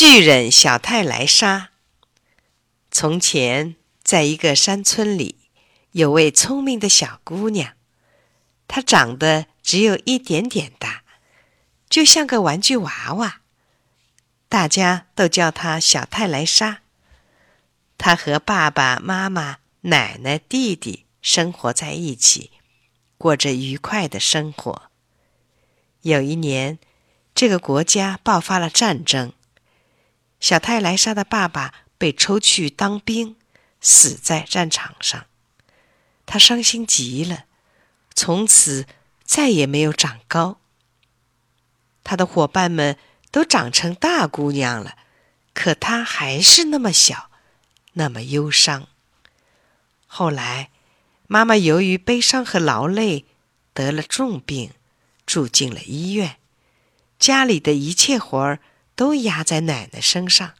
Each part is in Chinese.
巨人小泰莱莎。从前，在一个山村里，有位聪明的小姑娘，她长得只有一点点大，就像个玩具娃娃，大家都叫她小泰莱莎。她和爸爸妈妈、奶奶、弟弟生活在一起，过着愉快的生活。有一年，这个国家爆发了战争。小泰莱莎的爸爸被抽去当兵，死在战场上。他伤心极了，从此再也没有长高。他的伙伴们都长成大姑娘了，可他还是那么小，那么忧伤。后来，妈妈由于悲伤和劳累得了重病，住进了医院。家里的一切活儿。都压在奶奶身上。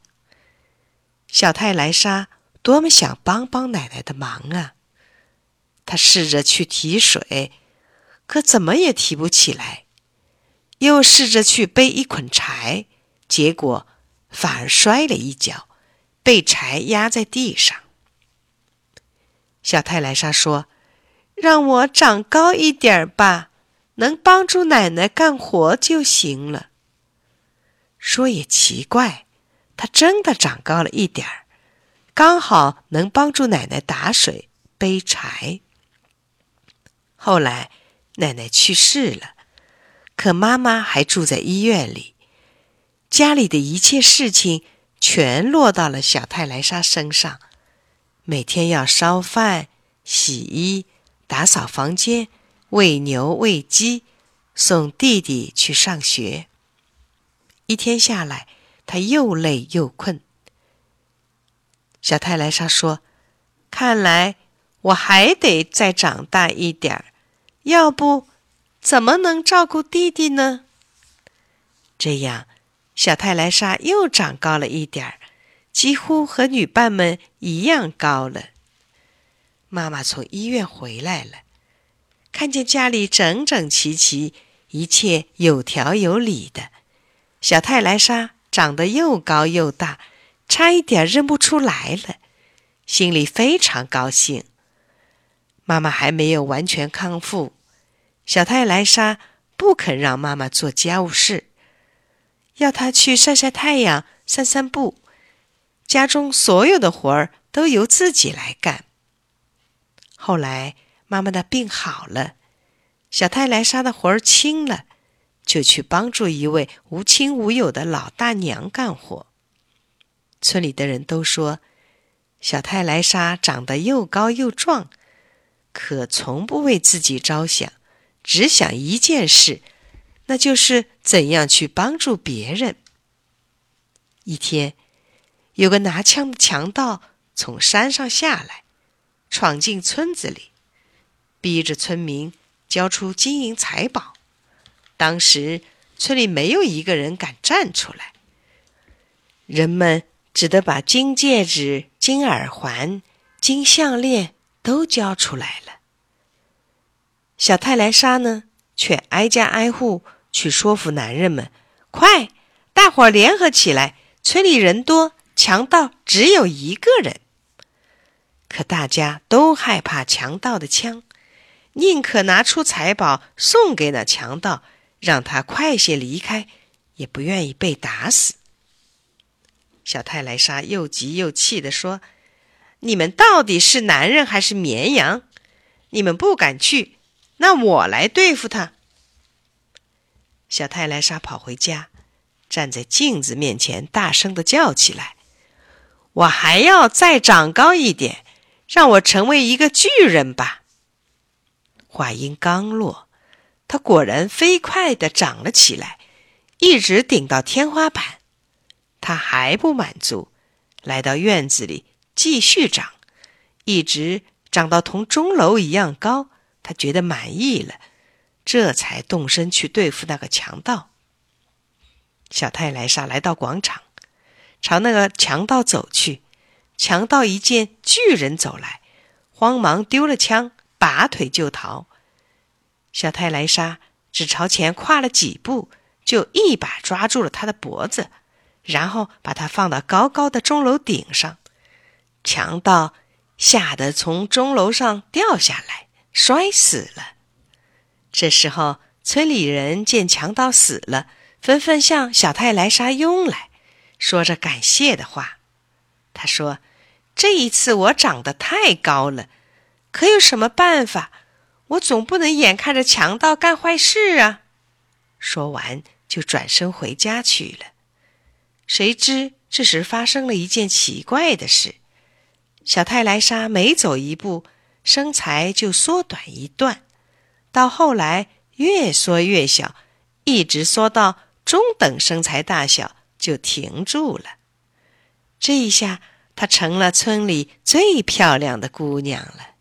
小泰莱莎多么想帮帮奶奶的忙啊！她试着去提水，可怎么也提不起来；又试着去背一捆柴，结果反而摔了一跤，被柴压在地上。小泰莱莎说：“让我长高一点吧，能帮助奶奶干活就行了。”说也奇怪，他真的长高了一点儿，刚好能帮助奶奶打水、背柴。后来奶奶去世了，可妈妈还住在医院里，家里的一切事情全落到了小泰莱莎身上，每天要烧饭、洗衣、打扫房间、喂牛喂鸡，送弟弟去上学。一天下来，他又累又困。小泰莱莎说：“看来我还得再长大一点儿，要不怎么能照顾弟弟呢？”这样，小泰莱莎又长高了一点儿，几乎和女伴们一样高了。妈妈从医院回来了，看见家里整整齐齐，一切有条有理的。小泰莱莎长得又高又大，差一点认不出来了，心里非常高兴。妈妈还没有完全康复，小泰莱莎不肯让妈妈做家务事，要她去晒晒太阳、散散步，家中所有的活儿都由自己来干。后来妈妈的病好了，小泰莱莎的活儿轻了。就去帮助一位无亲无友的老大娘干活。村里的人都说，小泰莱莎长得又高又壮，可从不为自己着想，只想一件事，那就是怎样去帮助别人。一天，有个拿枪的强盗从山上下来，闯进村子里，逼着村民交出金银财宝。当时村里没有一个人敢站出来，人们只得把金戒指、金耳环、金项链都交出来了。小泰莱莎呢，却挨家挨户去说服男人们：“快，大伙儿联合起来！村里人多，强盗只有一个人。”可大家都害怕强盗的枪，宁可拿出财宝送给那强盗。让他快些离开，也不愿意被打死。小泰莱莎又急又气地说：“你们到底是男人还是绵羊？你们不敢去，那我来对付他。”小泰莱莎跑回家，站在镜子面前，大声的叫起来：“我还要再长高一点，让我成为一个巨人吧！”话音刚落。他果然飞快地长了起来，一直顶到天花板。他还不满足，来到院子里继续长，一直长到同钟楼一样高。他觉得满意了，这才动身去对付那个强盗。小泰莱莎来到广场，朝那个强盗走去。强盗一见巨人走来，慌忙丢了枪，拔腿就逃。小泰莱莎只朝前跨了几步，就一把抓住了他的脖子，然后把它放到高高的钟楼顶上。强盗吓得从钟楼上掉下来，摔死了。这时候，村里人见强盗死了，纷纷向小泰莱莎拥来，说着感谢的话。他说：“这一次我长得太高了，可有什么办法？我总不能眼看着强盗干坏事啊！”说完，就转身回家去了。谁知这时发生了一件奇怪的事：小泰莱莎每走一步，身材就缩短一段，到后来越缩越小，一直缩到中等身材大小，就停住了。这一下，她成了村里最漂亮的姑娘了。